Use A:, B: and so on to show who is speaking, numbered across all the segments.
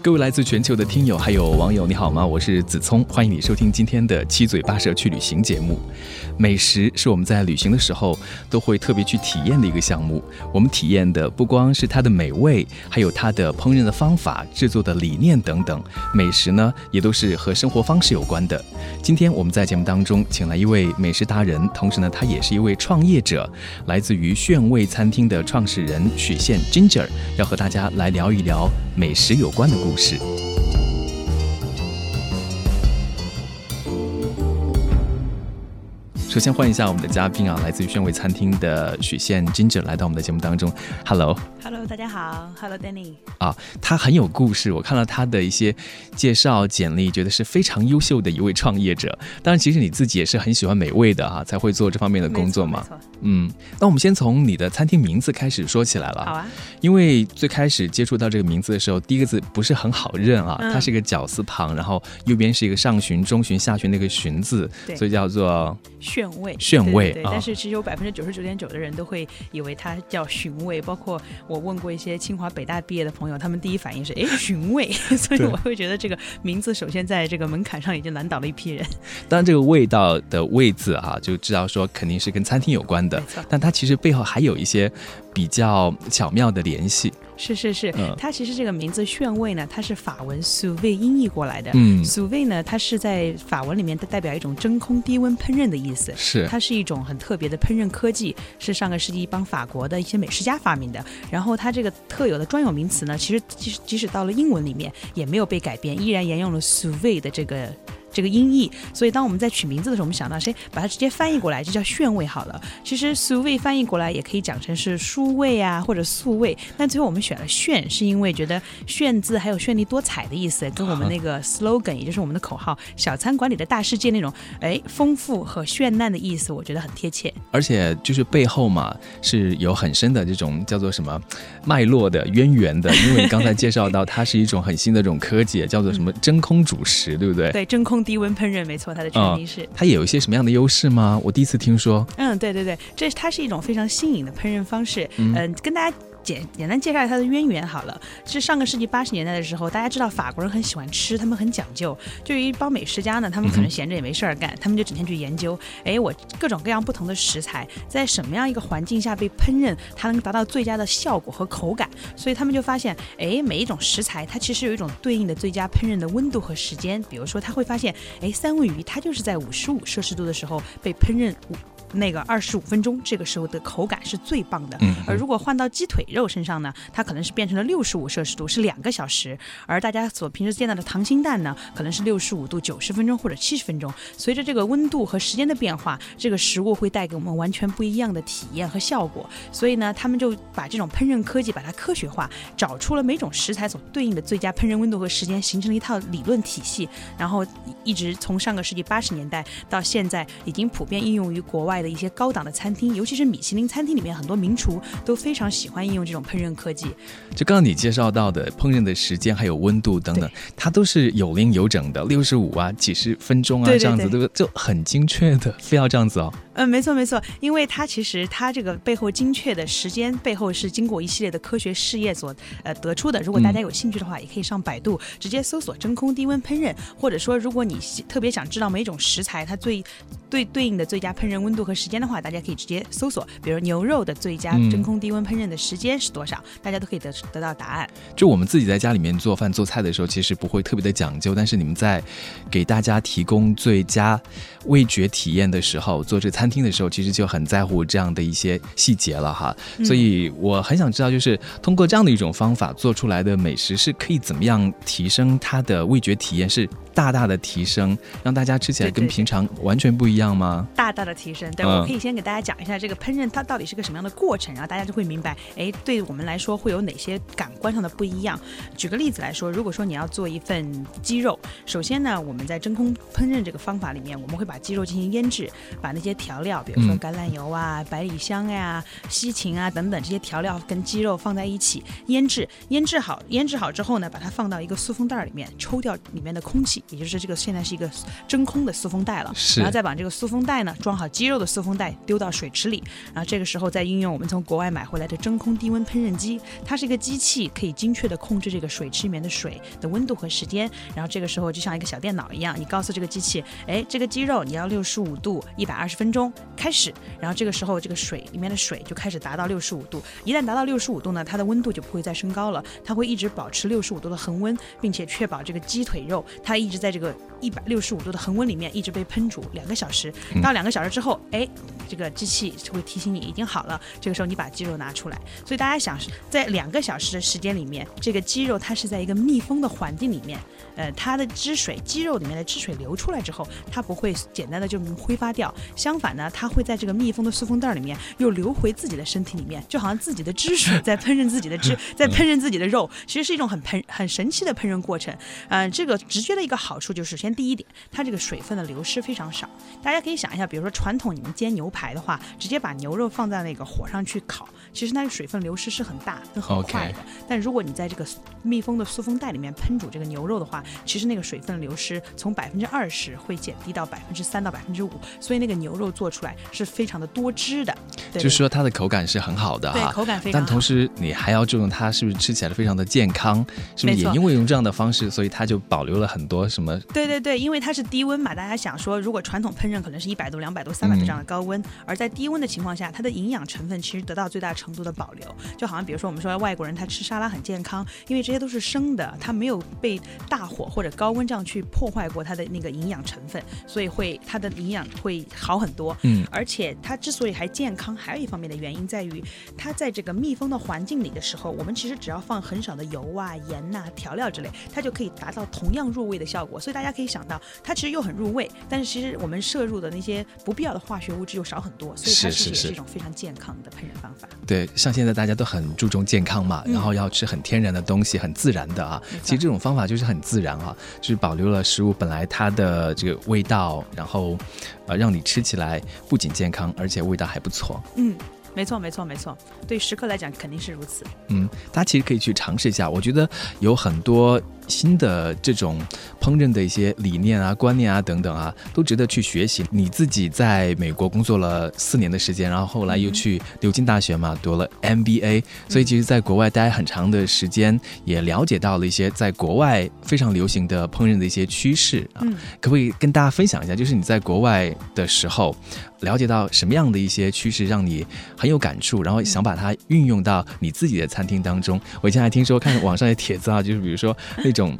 A: 各位来自全球的听友还有网友，你好吗？我是子聪，欢迎你收听今天的七嘴八舌去旅行节目。美食是我们在旅行的时候都会特别去体验的一个项目。我们体验的不光是它的美味，还有它的烹饪的方法、制作的理念等等。美食呢，也都是和生活方式有关的。今天我们在节目当中请来一位美食达人，同时呢，他也是一位创业者，来自于炫味餐厅的创始人许宪 Ginger，要和大家来聊一聊美食有关的。首先欢迎一下我们的嘉宾啊，来自于炫味餐厅的许宪 Ginger 来到我们的节目当中。Hello，Hello，
B: 大家好，Hello，Danny。
A: 啊，他很有故事，我看了他的一些介绍简历，觉得是非常优秀的一位创业者。当然，其实你自己也是很喜欢美味的哈，才会做这方面的工作嘛。嗯，那我们先从你的餐厅名字开始说起来了。
B: 好啊。
A: 因为最开始接触到这个名字的时候，第一个字不是很好认啊，它是一个绞丝旁，然后右边是一个上旬、中旬、下旬那个旬字，所以叫做。
B: 炫味，
A: 炫味，
B: 对，但是其实有百分之九十九点九的人都会以为它叫寻味，包括我问过一些清华、北大毕业的朋友，他们第一反应是哎寻味，所以我会觉得这个名字首先在这个门槛上已经难倒了一批人。
A: 当然，这个味道的味字啊，就知道说肯定是跟餐厅有关的，但它其实背后还有一些比较巧妙的联系。
B: 是是是，它其实这个名字炫味呢，它是法文 sous vide 音译过来的。嗯，sous vide 呢，它是在法文里面代表一种真空低温烹饪的意思。
A: 是，
B: 它是一种很特别的烹饪科技，是上个世纪一帮法国的一些美食家发明的。然后它这个特有的专有名词呢，其实即使即使到了英文里面也没有被改变，依然沿用了 sous vide 的这个。这个音译，所以当我们在取名字的时候，我们想到谁把它直接翻译过来就叫炫味好了。其实素味翻译过来也可以讲成是蔬味啊，或者素味。但最后我们选了炫，是因为觉得炫字还有绚丽多彩的意思，跟我们那个 slogan，也就是我们的口号“小餐馆里的大世界”那种哎丰富和绚烂的意思，我觉得很贴切。
A: 而且就是背后嘛是有很深的这种叫做什么脉络的渊源的，因为你刚才介绍到它是一种很新的这种科技，叫做什么 真空主食，对不对？
B: 对，真空。低温烹饪，没错，它的全名是。
A: 它也有一些什么样的优势吗？我第一次听说。
B: 嗯，对对对，这它是一种非常新颖的烹饪方式。嗯，跟大家。简简单介绍一下它的渊源好了，是上个世纪八十年代的时候，大家知道法国人很喜欢吃，他们很讲究。就一帮美食家呢，他们可能闲着也没事儿干，他们就整天去研究，哎，我各种各样不同的食材在什么样一个环境下被烹饪，它能达到最佳的效果和口感。所以他们就发现，哎，每一种食材它其实有一种对应的最佳烹饪的温度和时间。比如说，他会发现，哎，三文鱼它就是在五十五摄氏度的时候被烹饪。那个二十五分钟，这个时候的口感是最棒的。嗯，而如果换到鸡腿肉身上呢，它可能是变成了六十五摄氏度，是两个小时。而大家所平时见到的溏心蛋呢，可能是六十五度九十分钟或者七十分钟。随着这个温度和时间的变化，这个食物会带给我们完全不一样的体验和效果。所以呢，他们就把这种烹饪科技把它科学化，找出了每种食材所对应的最佳烹饪温度和时间，形成了一套理论体系。然后一直从上个世纪八十年代到现在，已经普遍应用于国外。的一些高档的餐厅，尤其是米其林餐厅里面，很多名厨都非常喜欢应用这种烹饪科技。
A: 就刚刚你介绍到的烹饪的时间还有温度等等，它都是有零有整的，六十五啊，几十分钟啊，这样子对不对就很精确的，非要这样子哦。
B: 嗯，没错没错，因为它其实它这个背后精确的时间背后是经过一系列的科学试验所呃得出的。如果大家有兴趣的话，也可以上百度直接搜索真空低温烹饪，或者说如果你特别想知道每种食材它最对对应的最佳烹饪温度和时间的话，大家可以直接搜索，比如牛肉的最佳真空低温烹饪的时间是多少，大家都可以得得到答案。
A: 就我们自己在家里面做饭做菜的时候，其实不会特别的讲究，但是你们在给大家提供最佳味觉体验的时候，做这餐厅的时候，其实就很在乎这样的一些细节了哈。所以我很想知道，就是通过这样的一种方法做出来的美食，是可以怎么样提升它的味觉体验？是。大大的提升，让大家吃起来跟平常完全不一样吗？
B: 大大的提升，对，我可以先给大家讲一下这个烹饪它到底是个什么样的过程，然后大家就会明白，哎，对我们来说会有哪些感官上的不一样。举个例子来说，如果说你要做一份鸡肉，首先呢，我们在真空烹饪这个方法里面，我们会把鸡肉进行腌制，把那些调调料，比如说橄榄油啊、百里香呀、西芹啊等等这些调料跟鸡肉放在一起腌制，腌制好，腌制好之后呢，把它放到一个塑封袋里面，抽掉里面的空气，也就是这个现在是一个真空的塑封袋了，
A: 是。
B: 然后再把这个塑封袋呢装好鸡肉的塑封袋丢到水池里，然后这个时候再运用我们从国外买回来的真空低温烹饪机，它是一个机器，可以精确的控制这个水池里面的水的温度和时间，然后这个时候就像一个小电脑一样，你告诉这个机器，哎，这个鸡肉你要六十五度，一百二十分钟开始，然后这个时候这个水里面的水就开始达到六十五度，一旦达到六十五度呢，它的温度就不会再升高了，它会一直保持六十五度的恒温，并且确保这个鸡腿肉它一直在这个一百六十五度的恒温里面一直被烹煮两个小时，到两个小时之后，哎，这个机器就会提醒你已经好了，这个时候你把鸡肉拿出来。所以大家想，在两个小时的时间里面，这个鸡肉它是在一个密封的环境里面，呃，它的汁水，鸡肉里面的汁水流出来之后，它不会简单的就挥发掉，相反呢，它会在这个密封的塑封袋里面又流回自己的身体里面，就好像自己的汁水在烹饪自己的汁，在烹饪自己的肉，其实是一种很烹很神奇的烹饪过程。嗯、这个直接的一个好处就是，首先第一点，它这个水分的流失非常少。大家可以想一下，比如说传统你们煎牛排的话，直接把牛肉放在那个火上去烤，其实它的水分流失是很大跟很快的。但如果你在这个密封的塑封袋里面烹煮这个牛肉的话，其实那个水分流失从百分之二十会减低到百分之三到百分之五，所以那个牛肉做出来是非常的多汁的。对
A: 就是说它的口感是很好的哈，
B: 对口感非常好。
A: 但同时你还要注重它是不是吃起来非常的健康，是不是也因为用这样的方式，所以它就保留了很多什么？
B: 对对对，因为它是低温嘛，大家想说，如果传统烹饪可能是一百度、两百度、三百度这样的高温，而在低温的情况下，它的营养成分其实得到最大程度的保留。就好像比如说我们说外国人他吃沙拉很健康，因为这些都是生的，它没有被大火或者高温这样去破坏过它的那个营养成分，所以会它的营养会好很多。
A: 嗯，
B: 而且它之所以还健康，还有一方面的原因在于，它在这个密封的环境里的时候，我们其实只要放很少的油啊、盐呐、调料之类，它就可以达到同样入味的效果。所以大家可以想到，它其实又很入味，但是其实我们摄入的那些不必要的化学物质又少很多，所以它其实也是一种非常健康的烹饪方法。
A: 对，像现在大家都很注重健康嘛，
B: 嗯
A: 然后要吃很天然的东西，很自然的啊。其实这种方法就是很自然啊，就是保留了食物本来它的这个味道，然后呃让你吃起来不仅健康，而且味道还不错。
B: 嗯。没错，没错，没错。对食客来讲肯定是如此。
A: 嗯，大家其实可以去尝试一下，我觉得有很多新的这种烹饪的一些理念啊、观念啊等等啊，都值得去学习。你自己在美国工作了四年的时间，然后后来又去牛津大学嘛，读了 MBA，所以其实在国外待很长的时间，也了解到了一些在国外非常流行的烹饪的一些趋势啊。
B: 嗯
A: 可不可以跟大家分享一下，就是你在国外的时候，了解到什么样的一些趋势让你很有感触，然后想把它运用到你自己的餐厅当中？我以前还听说看网上的帖子啊，就是比如说那种。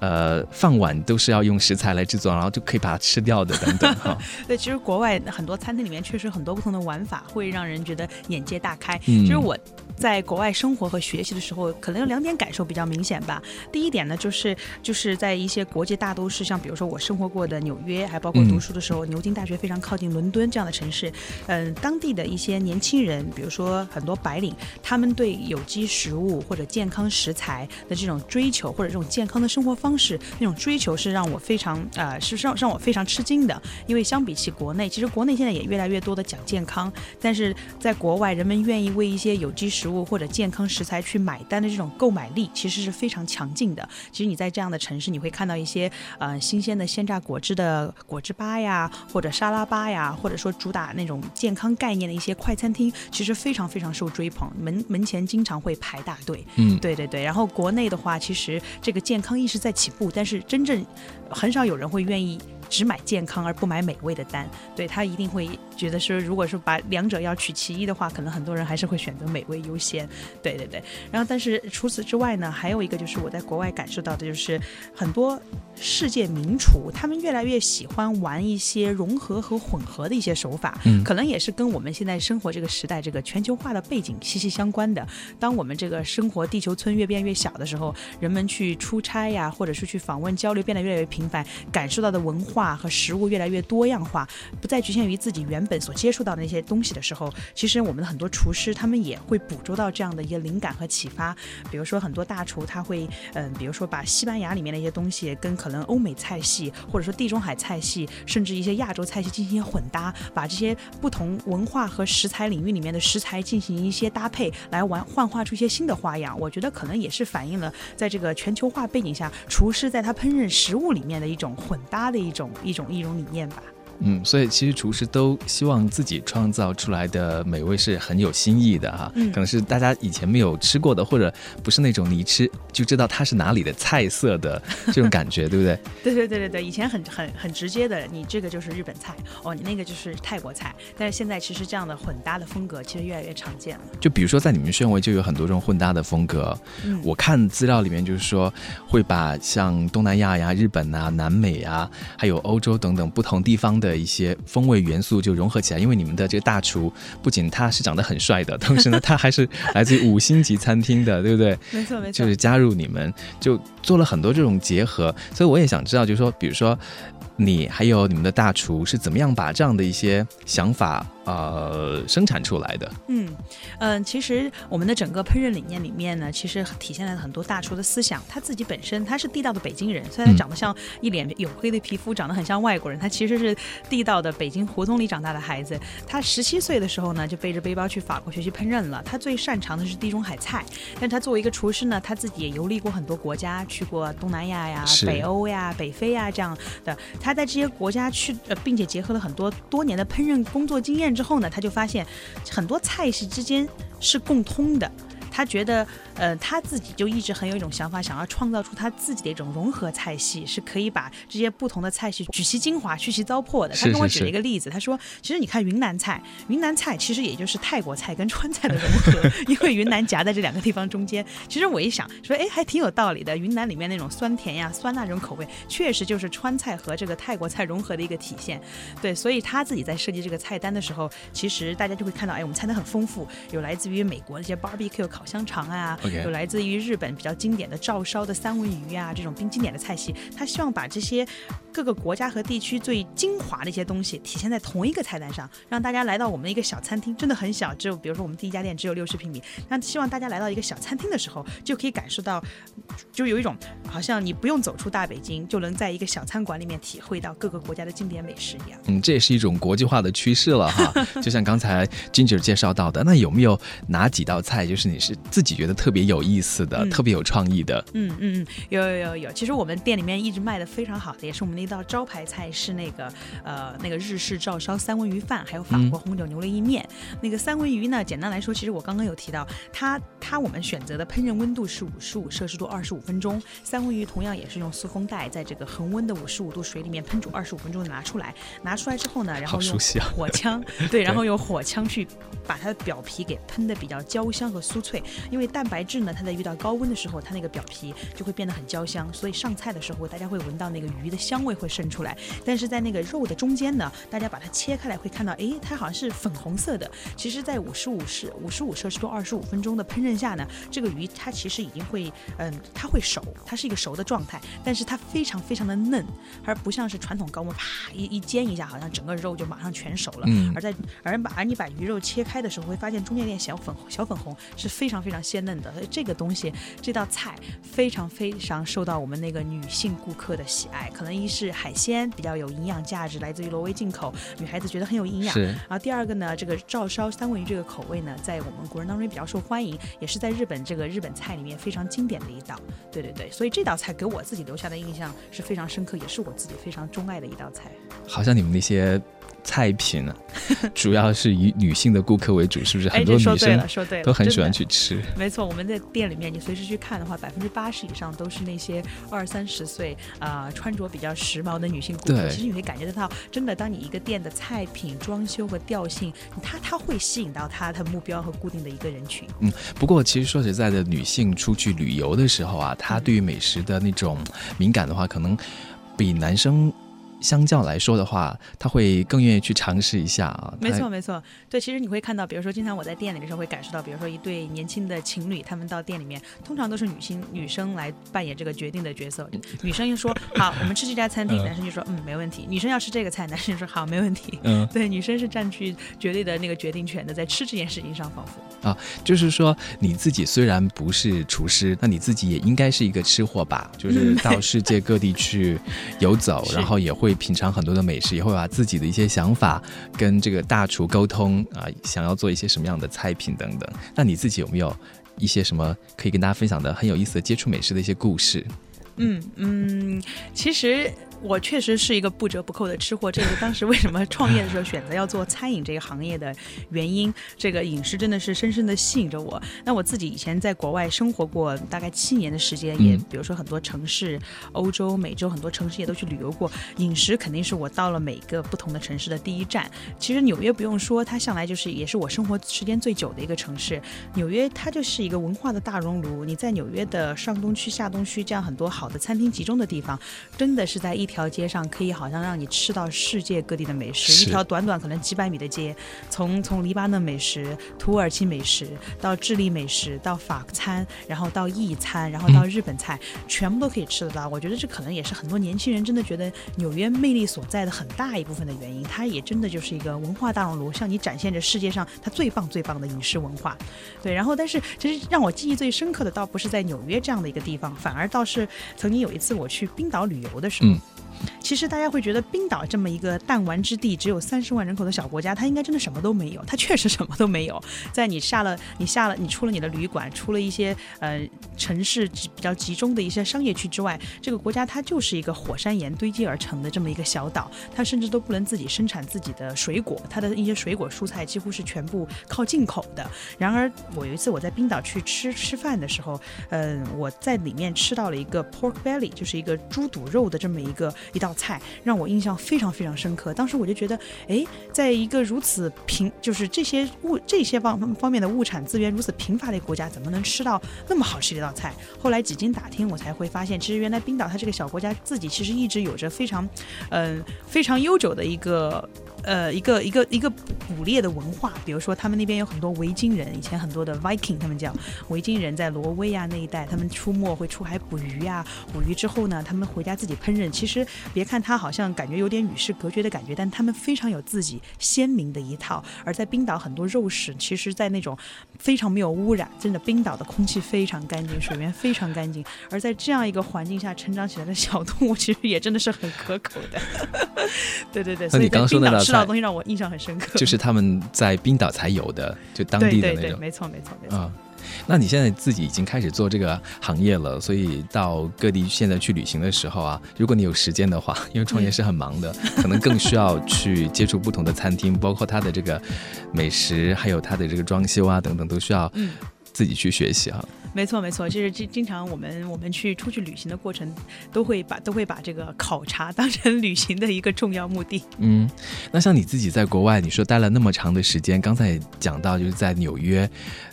A: 呃，饭碗都是要用食材来制作，然后就可以把它吃掉的，等等 哈。
B: 对，其实国外很多餐厅里面确实很多不同的玩法，会让人觉得眼界大开。
A: 嗯
B: 其实我在国外生活和学习的时候，可能有两点感受比较明显吧。第一点呢，就是就是在一些国际大都市，像比如说我生活过的纽约，还包括
A: 嗯
B: 读书的时候，牛津大学非常靠近伦敦这样的城市，嗯、当地的一些年轻人，比如说很多白领，他们对有机食物或者健康食材的这种追求，或者这种健康的生活方式那种追求，是让我非常呃，是让让我非常吃惊的。因为相比起国内，其实国内现在也越来越多的讲健康，但是在国外，人们愿意为一些有机食物或者健康食材去买单的这种购买力，其实是非常强劲的。其实你在这样的城市，你会看到一些呃新鲜的鲜榨果汁的果汁吧呀，或者沙拉吧呀，或者说主打那种健康概念的一些快餐厅，其实非常非常受追捧，门门前经常会排大队。
A: 嗯，
B: 对对对，然后国内的话，其实这个健康意识在起步，但是真正很少有人会愿意只买健康而不买美味的单。对他一定会觉得说，如果说把两者要取其一的话，可能很多人还是会选择美味优先。对对对，然后但是除此之外呢，还有一个就是我在国外感受到的，就是很多世界名厨他们越来越喜欢玩一些融合和混合的一些手法，
A: 嗯
B: 可能也是跟我们现在生活这个时代这个全球化的背景息息相关的。当我们这个生活地球村越变越小的时候，人们去出差呀，或者是去访问交流变得越来越频繁，感受到的文化化和食物越来越多样化，不再局限于自己原本所接触到的那些东西的时候，其实我们的很多厨师他们也会捕捉到这样的一些灵感和启发。比如说很多大厨他会，嗯，比如说把西班牙里面的一些东西跟可能欧美菜系，或者说地中海菜系，甚至一些亚洲菜系进行混搭，把这些不同文化和食材领域里面的食材进行一些搭配，来玩幻化出一些新的花样。我觉得可能也是反映了在这个全球化背景下，厨师在他烹饪食物里面的一种混搭的一种一种一种理念吧。
A: 嗯，所以其实厨师都希望自己创造出来的美味是很有新意的哈，可能是大家以前没有吃过的，或者不是那种你一吃就知道它是哪里的菜色的 这种感觉，对不对？
B: 对对对对对，以前很很很直接的，你这个就是日本菜，哦，你那个就是泰国菜，但是现在其实这样的混搭的风格其实越来越常见了。
A: 就比如说在你们宣威就有很多种混搭的风格，我看资料里面就是说会把像东南亚呀、日本啊、南美啊，还有欧洲等等不同地方。的一些风味元素就融合起来，因为你们的这个大厨不仅他是长得很帅的，同时呢，他还是来自于五星级餐厅的，对不对？
B: 没错没错，
A: 就是加入你们就做了很多这种结合，所以我也想知道，就是说，比如说你还有你们的大厨是怎么样把这样的一些想法。呃，生产出来的。
B: 嗯嗯，其实我们的整个烹饪理念里面呢，其实体现了很多大厨的思想。他自己本身他是地道的北京人，虽然他长得像一脸黝黑的皮肤，长得很像外国人，他其实是地道的北京胡同里长大的孩子。他十七岁的时候呢，就背着背包去法国学习烹饪了。他最擅长的是地中海菜，但他作为一个厨师呢，他自己也游历过很多国家，去过东南亚呀、北欧呀、北非呀这样的。他在这些国家去，呃，并且结合了很多多年的烹饪工作经验。之后呢，他就发现很多菜系之间是共通的。他觉得，呃，他自己就一直很有一种想法，想要创造出他自己的一种融合菜系，是可以把这些不同的菜系取其精华，去其糟粕的。他跟我举了一个例子，他说，其实你看云南菜，云南菜其实也就是泰国菜跟川菜的融合，因为云南夹在这两个地方中间。其实我一想，说，哎，还挺有道理的。云南里面那种酸甜呀、酸辣这种口味，确实就是川菜和这个泰国菜融合的一个体现。对，所以他自己在设计这个菜单的时候，其实大家就会看到，哎，我们菜单很丰富，有来自于美国的一些 barbecue 烤。香肠啊，有来自于日本比较经典的照烧的三文鱼啊，这种冰经典的菜系，他希望把这些各个国家和地区最精华的一些东西体现在同一个菜单上，让大家来到我们的一个小餐厅，真的很小，只有比如说我们第一家店只有六十平米，那希望大家来到一个小餐厅的时候，就可以感受到，就有一种好像你不用走出大北京，就能在一个小餐馆里面体会到各个国家的经典美食一样。
A: 嗯，这也是一种国际化的趋势了哈。就像刚才 Ginger 介绍到的，那有没有哪几道菜就是你是？自己觉得特别有意思的，特别有创意的。
B: 嗯嗯嗯，有有有有。其实我们店里面一直卖的非常好的，也是我们的一道招牌菜，是那个呃那个日式照烧三文鱼饭，还有法国红酒牛肋意面。那个三文鱼呢，简单来说，其实我刚刚有提到，它它我们选择的烹饪温度是五十五摄氏度，二十五分钟。三文鱼同样也是用塑封袋，在这个恒温的五十五度水里面烹煮二十五分钟拿出来。拿出来之后呢，然后用火 枪，对，然后用火枪去把它的表皮给喷的比较焦香和酥脆。因为蛋白质呢，它在遇到高温的时候，它那个表皮就会变得很焦香，所以上菜的时候大家会闻到那个鱼的香味会渗出来。但是在那个肉的中间呢，大家把它切开来会看到，哎，它好像是粉红色的。其实，在五十五摄五十五摄氏度二十五分钟的烹饪下呢，这个鱼它其实已经会，嗯，它会熟，它是一个熟的状态，但是它非常非常的嫩，而不像是传统高温啪一一煎一下，好像整个肉就马上全熟了。嗯。而在而把而你把鱼肉切开的时候，会发现中间点小粉小粉红是非常非常。非常鲜嫩的，所以这个东西，这道菜非常非常受到我们那个女性顾客的喜爱。可能一是海鲜比较有营养价值，来自于挪威进口，女孩子觉得很有营养。然后第二个呢，这个照烧三文鱼这个口味呢，在我们国人当中也比较受欢迎，也是在日本这个日本菜里面非常经典的一道。对对对，所以这道菜给我自己留下的印象是非常深刻，也是我自己非常钟爱的一道菜。
A: 好像你们那些。菜品啊，主要是以女性的顾客为主，是不是？很多女生
B: 说对了，
A: 都很喜欢去吃。
B: 没错，我们在店里面，你随时去看的话，百分之八十以上都是那些二三十岁啊，穿着比较时髦的女性顾客。其实你会感觉得到，真的，当你一个店的菜品、装修和调性，它它会吸引到它的目标和固定的一个人群。
A: 嗯，不过其实说实在的，女性出去旅游的时候啊，她对于美食的那种敏感的话，可能比男生。相较来说的话，他会更愿意去尝试一下啊。
B: 没错，没错。对，其实你会看到，比如说，经常我在店里的时候会感受到，比如说一对年轻的情侣，他们到店里面，通常都是女性女生来扮演这个决定的角色。女生一说好，我们吃这家餐厅，男生就说嗯没问题。女生要吃这个菜，男生就说好没问题。嗯，对，女生是占据绝对的那个决定权的，在吃这件事情上，仿佛
A: 啊，就是说你自己虽然不是厨师，那你自己也应该是一个吃货吧？就是到世界各地去游走，然后也会品尝很多的美食，也会把自己的一些想法跟这个大厨沟通啊，想要做一些什么样的菜品等等。那你自己有没有一些什么可以跟大家分享的很有意思的接触美食的一些故事？
B: 嗯嗯，其实。我确实是一个不折不扣的吃货，这是当时为什么创业的时候选择要做餐饮这个行业的原因。这个饮食真的是深深的吸引着我。那我自己以前在国外生活过大概七年的时间，也比如说很多城市，欧洲、美洲很多城市也都去旅游过。饮食肯定是我到了每个不同的城市的第一站。其实纽约不用说，它向来就是也是我生活时间最久的一个城市。纽约它就是一个文化的大熔炉。你在纽约的上东区、下东区这样很多好的餐厅集中的地方，真的是在一。条街上可以好像让你吃到世界各地的美食，一条短短可能几百米的街，从从黎巴嫩美食、土耳其美食到智利美食，到法餐，然后到意餐，然后到日本菜，全部都可以吃得到。我觉得这可能也是很多年轻人真的觉得纽约魅力所在的很大一部分的原因。它也真的就是一个文化大熔炉，向你展现着世界上它最棒最棒的饮食文化。对，然后但是其实让我记忆最深刻的倒不是在纽约这样的一个地方，反而倒是曾经有一次我去冰岛旅游的时候。其实大家会觉得冰岛这么一个弹丸之地，只有三十万人口的小国家，它应该真的什么都没有。它确实什么都没有。在你下了你下了你出了你的旅馆，出了一些呃城市比较集中的一些商业区之外，这个国家它就是一个火山岩堆积而成的这么一个小岛。它甚至都不能自己生产自己的水果，它的一些水果蔬菜几乎是全部靠进口的。然而我有一次我在冰岛去吃吃饭的时候，嗯，我在里面吃到了一个 pork belly，就是一个猪肚肉的这么一个。一道菜让我印象非常非常深刻，当时我就觉得，哎，在一个如此贫，就是这些物这些方方面的物产资源如此贫乏的国家，怎么能吃到那么好吃的一道菜？后来几经打听，我才会发现，其实原来冰岛它这个小国家自己其实一直有着非常，嗯，非常悠久的一个。呃，一个一个一个捕猎的文化，比如说他们那边有很多维京人，以前很多的 Viking，他们叫维京人，在挪威啊那一带，他们出没会出海捕鱼啊，捕鱼之后呢，他们回家自己烹饪。其实别看他好像感觉有点与世隔绝的感觉，但他们非常有自己鲜明的一套。而在冰岛，很多肉食其实，在那种非常没有污染，真的冰岛的空气非常干净，水源非常干净。而在这样一个环境下成长起来的小动物，其实也真的是很可口的。对对对，所以
A: 刚说
B: 的。这道东西让我印象很深刻，
A: 就是他们在冰岛才有的，就当地的那种，
B: 没错没错没错。
A: 那你现在自己已经开始做这个行业了，所以到各地现在去旅行的时候啊，如果你有时间的话，因为创业是很忙的，可能更需要去接触不同的餐厅，包括它的这个美食，还有它的这个装修啊等等，都需要自己去学习哈。
B: 没错，没错，就是经经常我们我们去出去旅行的过程，都会把都会把这个考察当成旅行的一个重要目的。
A: 嗯，那像你自己在国外，你说待了那么长的时间，刚才讲到就是在纽约，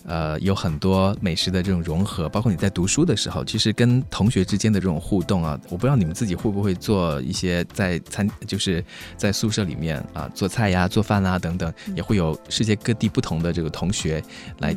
A: 呃，有很多美食的这种融合，包括你在读书的时候，其实跟同学之间的这种互动啊，我不知道你们自己会不会做一些在餐，就是在宿舍里面啊做菜呀、做饭啊等等，也会有世界各地不同的这个同学来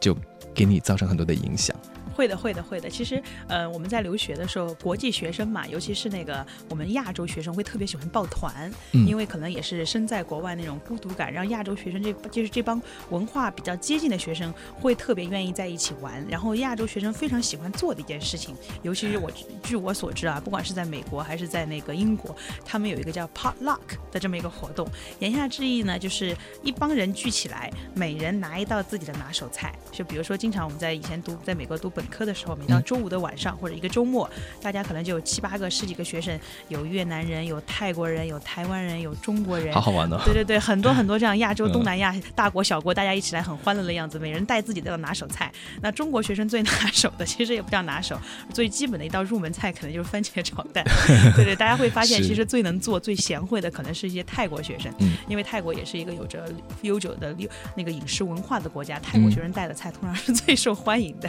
A: 就。给你造成很多的影响。
B: 会的，会的，会的。其实，呃，我们在留学的时候，国际学生嘛，尤其是那个我们亚洲学生，会特别喜欢抱团，因为可能也是身在国外那种孤独感，让亚洲学生这就是这帮文化比较接近的学生，会特别愿意在一起玩。然后，亚洲学生非常喜欢做的一件事情，尤其是我据我所知啊，不管是在美国还是在那个英国，他们有一个叫 potluck 的这么一个活动。言下之意呢，就是一帮人聚起来，每人拿一道自己的拿手菜。就比如说，经常我们在以前读在美国读本。课的时候，每到周五的晚上或者一个周末，大家可能就有七八个、十几个学生，有越南人，有泰国人，有台湾人，有中国人，
A: 好好玩的。
B: 对对对，很多很多这样亚洲、东南亚大国小国，大家一起来很欢乐的样子。每人带自己的拿手菜。那中国学生最拿手的，其实也不叫拿手，最基本的一道入门菜，可能就是番茄炒蛋。对对，大家会发现，其实最能做、最贤惠的，可能是一些泰国学生，因为泰国也是一个有着悠久的那个饮食文化的国家，泰国学生带的菜通常是最受欢迎的。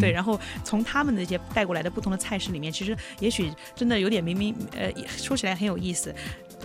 B: 对，然后从他们那些带过来的不同的菜式里面，其实也许真的有点明明呃，说起来很有意思。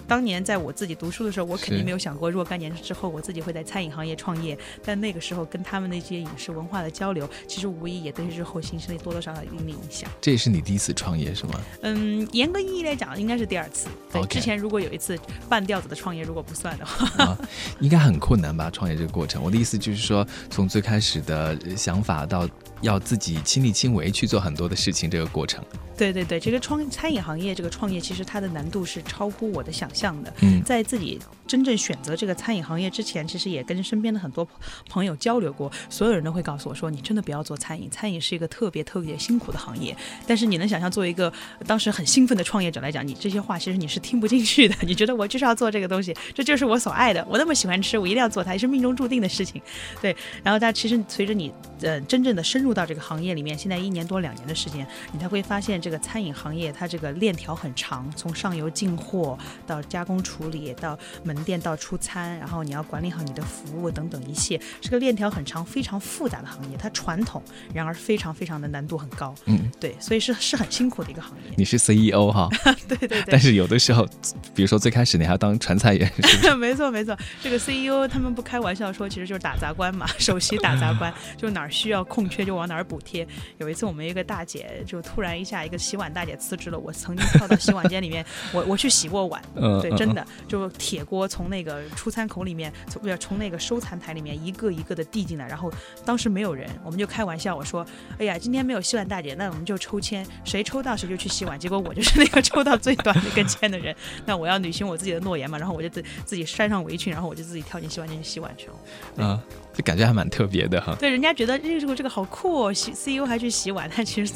B: 当年在我自己读书的时候，我肯定没有想过若干年之后我自己会在餐饮行业创业。但那个时候跟他们那些饮食文化的交流，其实无疑也对日后形成了多多少少一定的影响。
A: 这也是你第一次创业是吗？
B: 嗯，严格意义来讲，应该是第二次。对，之前如果有一次半吊子的创业，如果不算的话，
A: 应该很困难吧？创业这个过程，我的意思就是说，从最开始的想法到要自己亲力亲为去做很多的事情，这个过程。
B: 对对对，这个创餐饮行业这个创业，其实它的难度是超乎我的想象的。嗯，在自己真正选择这个餐饮行业之前，其实也跟身边的很多朋友交流过，所有人都会告诉我说：“你真的不要做餐饮，餐饮是一个特别特别辛苦的行业。”但是你能想象，作为一个当时很兴奋的创业者来讲，你这些话其实你是听不进去的。你觉得我就是要做这个东西，这就是我所爱的，我那么喜欢吃，我一定要做它，也是命中注定的事情。对，然后但其实随着你呃真正的深入到这个行业里面，现在一年多两年的时间，你才会发现。这个餐饮行业，它这个链条很长，从上游进货到加工处理，到门店到出餐，然后你要管理好你的服务等等一切，这个链条很长，非常复杂的行业。它传统，然而非常非常的难度很高。嗯，对，所以是是很辛苦的一个行业。
A: 你是 CEO 哈？
B: 对对对。
A: 但是有的时候，比如说最开始你还要当传菜员，是
B: 没错没错。这个 CEO 他们不开玩笑说，其实就是打杂官嘛，首席打杂官，就哪儿需要空缺就往哪儿补贴。有一次我们一个大姐就突然一下一个。洗碗大姐辞职了，我曾经跳到洗碗间里面，我我去洗过碗，对，真的就铁锅从那个出餐口里面，从不要从那个收餐台里面一个一个的递进来，然后当时没有人，我们就开玩笑，我说，哎呀，今天没有洗碗大姐，那我们就抽签，谁抽到谁就去洗碗，结果我就是那个抽到最短那根签的人，那我要履行我自己的诺言嘛，然后我就自自己拴上围裙，然后我就自己跳进洗碗间去洗碗去了，
A: 嗯。就感觉还蛮特别的哈。
B: 对，人家觉得这个这个好酷哦，洗 CEO 还去洗碗，但其实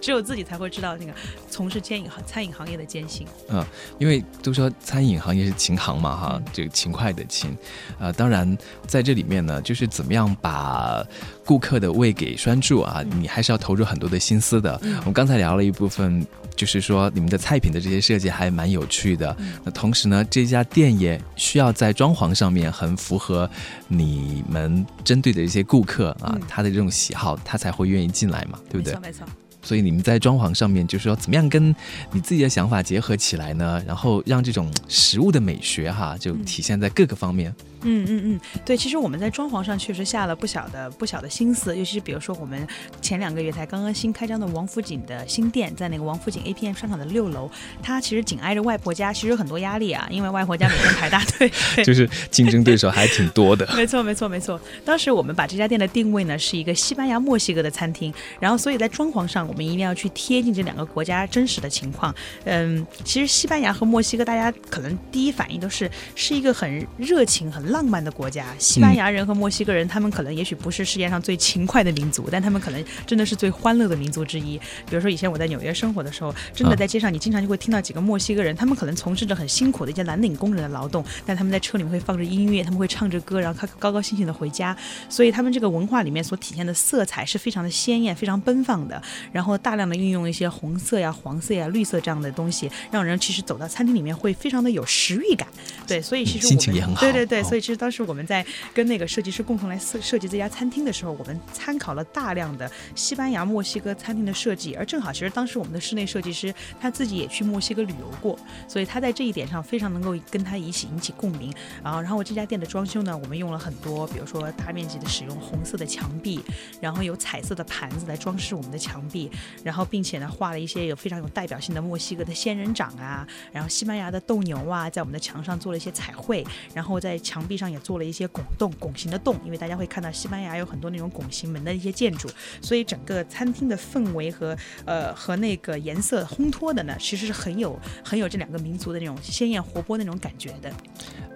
B: 只有自己才会知道那个从事餐饮行餐饮行业的艰辛。
A: 嗯，因为都说餐饮行业是勤行嘛哈，这个勤快的勤。呃，当然在这里面呢，就是怎么样把顾客的胃给拴住啊，你还是要投入很多的心思的。我们刚才聊了一部分。就是说，你们的菜品的这些设计还蛮有趣的。那同时呢，这家店也需要在装潢上面很符合你们针对的一些顾客啊，他的这种喜好，他才会愿意进来嘛，对不对？
B: 没错，没错。
A: 所以你们在装潢上面，就是说怎么样跟你自己的想法结合起来呢？然后让这种食物的美学哈，就体现在各个方面。
B: 嗯嗯嗯嗯，对，其实我们在装潢上确实下了不小的不小的心思，尤其是比如说我们前两个月才刚刚新开张的王府井的新店，在那个王府井 APM 商场的六楼，它其实紧挨着外婆家，其实有很多压力啊，因为外婆家每天排大队，
A: 就是竞争对手还挺多的。
B: 没错没错没错，当时我们把这家店的定位呢是一个西班牙墨西哥的餐厅，然后所以在装潢上我们一定要去贴近这两个国家真实的情况。嗯，其实西班牙和墨西哥，大家可能第一反应都是是一个很热情很。浪漫的国家，西班牙人和墨西哥人，他们可能也许不是世界上最勤快的民族，但他们可能真的是最欢乐的民族之一。比如说，以前我在纽约生活的时候，真的在街上，你经常就会听到几个墨西哥人，他们可能从事着很辛苦的一些蓝领工人的劳动，但他们在车里面会放着音乐，他们会唱着歌，然后他高高兴兴的回家。所以他们这个文化里面所体现的色彩是非常的鲜艳、非常奔放的，然后大量的运用一些红色呀、黄色呀、绿色这样的东西，让人其实走到餐厅里面会非常的有食欲感。对，所以其实
A: 心情也很好。
B: 对对对，所以。其实当时我们在跟那个设计师共同来设设计这家餐厅的时候，我们参考了大量的西班牙、墨西哥餐厅的设计，而正好其实当时我们的室内设计师他自己也去墨西哥旅游过，所以他在这一点上非常能够跟他一起引起共鸣。然后，然后这家店的装修呢，我们用了很多，比如说大面积的使用红色的墙壁，然后有彩色的盘子来装饰我们的墙壁，然后并且呢画了一些有非常有代表性的墨西哥的仙人掌啊，然后西班牙的斗牛啊，在我们的墙上做了一些彩绘，然后在墙壁。上也做了一些拱洞、拱形的洞，因为大家会看到西班牙有很多那种拱形门的一些建筑，所以整个餐厅的氛围和呃和那个颜色烘托的呢，其实是很有很有这两个民族的那种鲜艳活泼那种感觉的。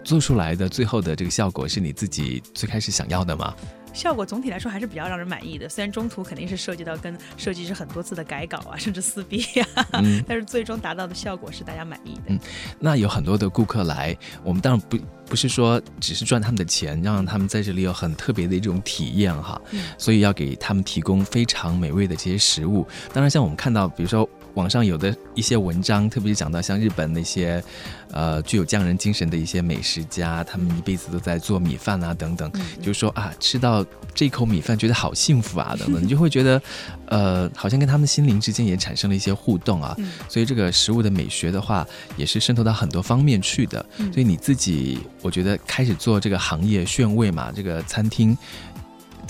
A: 做出来的最后的这个效果是你自己最开始想要的吗？
B: 效果总体来说还是比较让人满意的，虽然中途肯定是涉及到跟设计师很多次的改稿啊，甚至撕逼啊，但是最终达到的效果是大家满意的。
A: 嗯，那有很多的顾客来，我们当然不不是说只是赚他们的钱，让他们在这里有很特别的一种体验哈，所以要给他们提供非常美味的这些食物。当然，像我们看到，比如说。网上有的一些文章，特别是讲到像日本那些，呃，具有匠人精神的一些美食家，他们一辈子都在做米饭啊等等，就说啊，吃到这口米饭觉得好幸福啊等等，你 就会觉得，呃，好像跟他们心灵之间也产生了一些互动啊。所以这个食物的美学的话，也是渗透到很多方面去的。所以你自己，我觉得开始做这个行业炫味嘛，这个餐厅。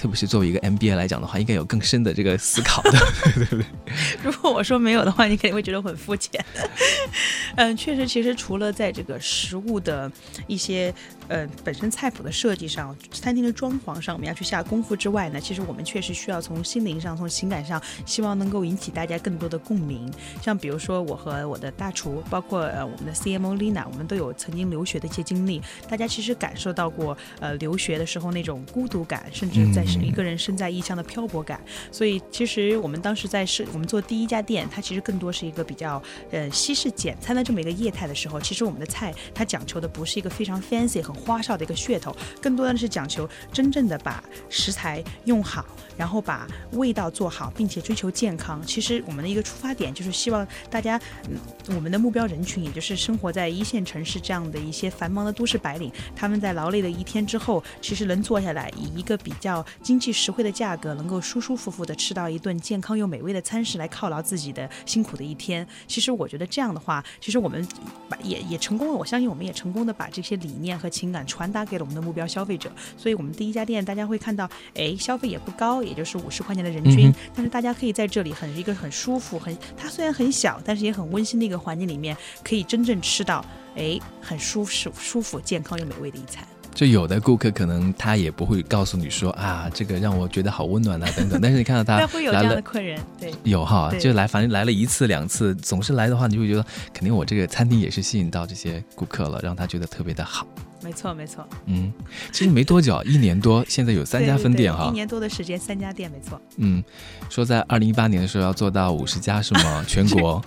A: 特别是作为一个 MBA 来讲的话，应该有更深的这个思考的，对不对？
B: 如果我说没有的话，你肯定会觉得很肤浅。嗯，确实，其实除了在这个食物的一些。呃，本身菜谱的设计上，餐厅的装潢上，我们要去下功夫之外呢，其实我们确实需要从心灵上、从情感上，希望能够引起大家更多的共鸣。像比如说，我和我的大厨，包括呃我们的 CMO Lina，我们都有曾经留学的一些经历。大家其实感受到过，呃，留学的时候那种孤独感，甚至在一个人身在异乡的漂泊感。所以，其实我们当时在是我们做第一家店，它其实更多是一个比较呃西式简餐的这么一个业态的时候，其实我们的菜它讲求的不是一个非常 fancy 很。花哨的一个噱头，更多的是讲求真正的把食材用好，然后把味道做好，并且追求健康。其实我们的一个出发点就是希望大家，嗯，我们的目标人群，也就是生活在一线城市这样的一些繁忙的都市白领，他们在劳累的一天之后，其实能坐下来，以一个比较经济实惠的价格，能够舒舒服服的吃到一顿健康又美味的餐食，来犒劳自己的辛苦的一天。其实我觉得这样的话，其实我们把也也成功了。我相信我们也成功的把这些理念和情。感传达给了我们的目标消费者，所以我们第一家店大家会看到，哎，消费也不高，也就是五十块钱的人均，但是大家可以在这里很一个很舒服，很它虽然很小，但是也很温馨的一个环境里面，可以真正吃到哎很舒适、舒服、健康又美味的一餐。
A: 就有的顾客可能他也不会告诉你说啊，这个让我觉得好温暖啊等等，但是你看到他
B: 来了，客人对
A: 有哈，就来反正来了一次两次，总是来的话，你就会觉得肯定我这个餐厅也是吸引到这些顾客了，让他觉得特别的好。
B: 没错，没错。
A: 嗯，其实没多久，一年多，现在有三家分店哈。
B: 一年多的时间，三家店，没错。
A: 嗯，说在二零一八年的时候要做到五十家是吗？全国，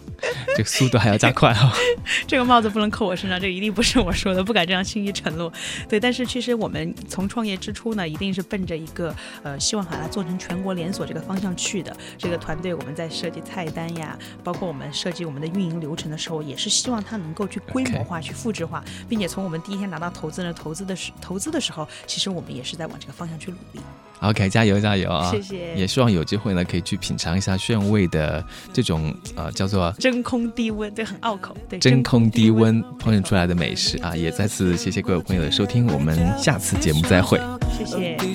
A: 这个速度还要加快啊。
B: 这个帽子不能扣我身上，这个一定不是我说的，不敢这样轻易承诺。对，但是其实我们从创业之初呢，一定是奔着一个呃，希望把它做成全国连锁这个方向去的。这个团队我们在设计菜单呀，包括我们设计我们的运营流程的时候，也是希望它能够去规模化、去复制化，并且从我们第一天拿到投资人投资的时投资的时候，其实我们也是在往这个方向去努力。
A: OK，加油加油啊！
B: 谢谢。
A: 也希望有机会呢，可以去品尝一下炫味的这种呃叫做
B: 真空低温，对，很拗口。对，
A: 真空低温烹饪出来的美食啊！也再次谢谢各位朋友的收听，我们下次节目再会。
B: 谢谢。
C: 就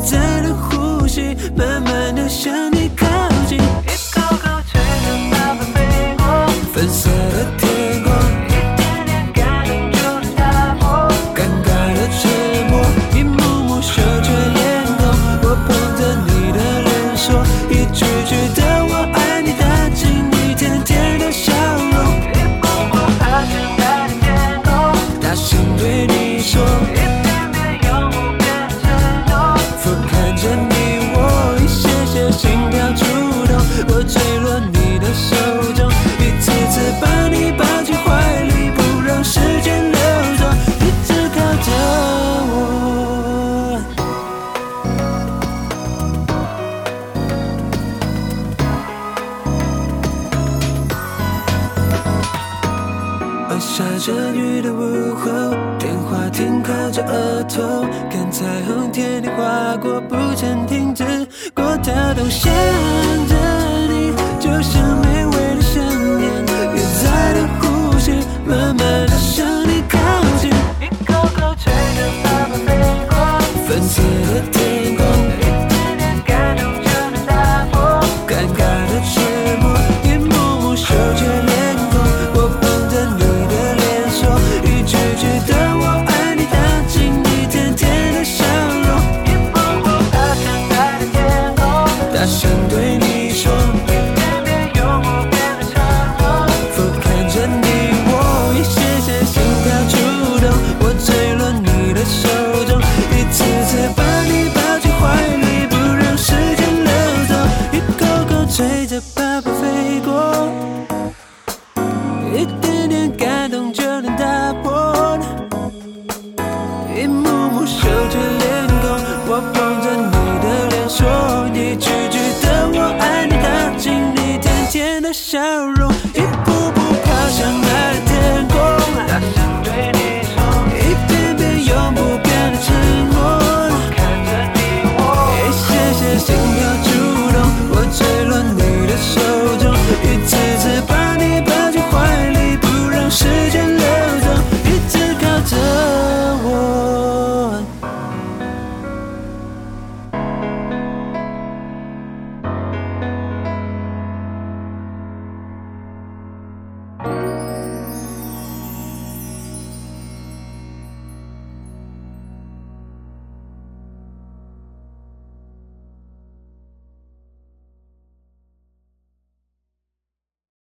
C: 在，的呼吸，慢慢的向你靠彩虹天地划过，不曾停止过跳动，想着你，就像美